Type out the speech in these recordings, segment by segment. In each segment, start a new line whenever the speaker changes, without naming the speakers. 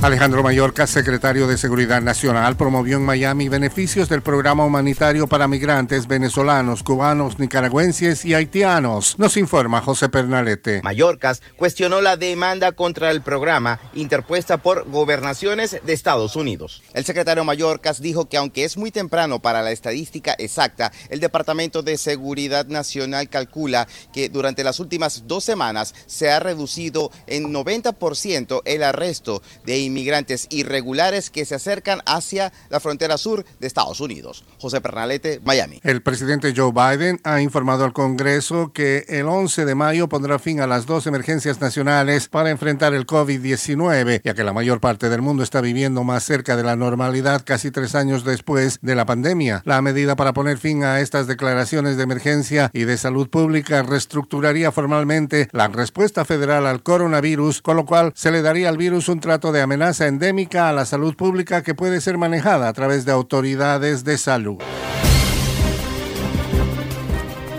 Alejandro Mayorca, secretario de Seguridad Nacional, promovió en Miami beneficios del programa humanitario para migrantes venezolanos, cubanos, nicaragüenses y haitianos. Nos informa José Pernalete.
Mayorcas cuestionó la demanda contra el programa interpuesta por gobernaciones de Estados Unidos. El secretario Mayorcas dijo que aunque es muy temprano para la estadística exacta, el Departamento de Seguridad Nacional calcula que durante las últimas dos semanas se ha reducido en 90% el arresto de inmigrantes irregulares que se acercan hacia la frontera sur de Estados Unidos. José Pernalete, Miami.
El presidente Joe Biden ha informado al Congreso que el 11 de mayo pondrá fin a las dos emergencias nacionales para enfrentar el COVID-19, ya que la mayor parte del mundo está viviendo más cerca de la normalidad casi tres años después de la pandemia. La medida para poner fin a estas declaraciones de emergencia y de salud pública reestructuraría formalmente la respuesta federal al coronavirus, con lo cual se le daría al virus un trato de amenaza amenaza endémica a la salud pública que puede ser manejada a través de autoridades de salud.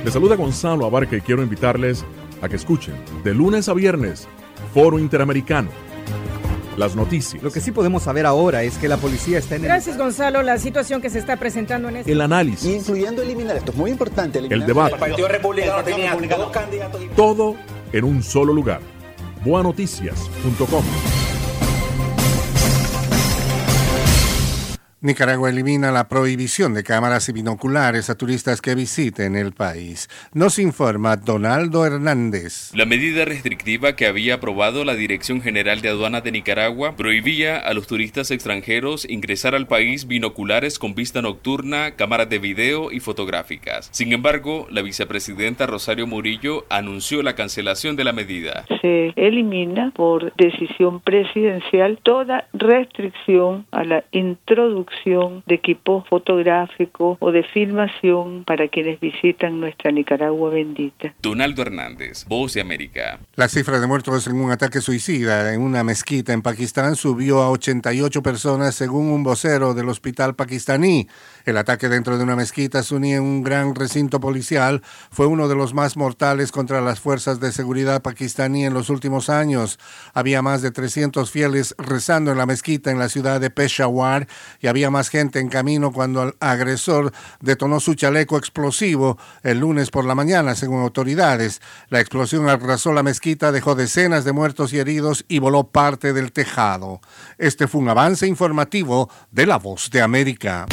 Les saluda Gonzalo Abarca y quiero invitarles a que escuchen de lunes a viernes Foro Interamericano. Las noticias.
Lo que sí podemos saber ahora es que la policía está en
el... Gracias, Gonzalo. La situación que se está presentando en este...
El análisis.
Incluyendo eliminar, esto es muy importante.
El debate.
El Partido Republicano tenía dos candidatos.
Todo en un solo lugar. Boanoticias.com.
Nicaragua elimina la prohibición de cámaras y binoculares a turistas que visiten el país. Nos informa Donaldo Hernández.
La medida restrictiva que había aprobado la Dirección General de Aduanas de Nicaragua prohibía a los turistas extranjeros ingresar al país binoculares con vista nocturna, cámaras de video y fotográficas. Sin embargo, la vicepresidenta Rosario Murillo anunció la cancelación de la medida.
Se elimina por decisión presidencial toda restricción a la introducción de equipo fotográfico o de filmación para quienes visitan nuestra Nicaragua bendita.
Donaldo Hernández, Voz de América.
La cifra de muertos en un ataque suicida en una mezquita en Pakistán subió a 88 personas según un vocero del hospital pakistaní. El ataque dentro de una mezquita suní en un gran recinto policial fue uno de los más mortales contra las fuerzas de seguridad pakistaní en los últimos años. Había más de 300 fieles rezando en la mezquita en la ciudad de Peshawar y había más gente en camino cuando el agresor detonó su chaleco explosivo el lunes por la mañana, según autoridades. La explosión arrasó la mezquita, dejó decenas de muertos y heridos y voló parte del tejado. Este fue un avance informativo de La Voz de América.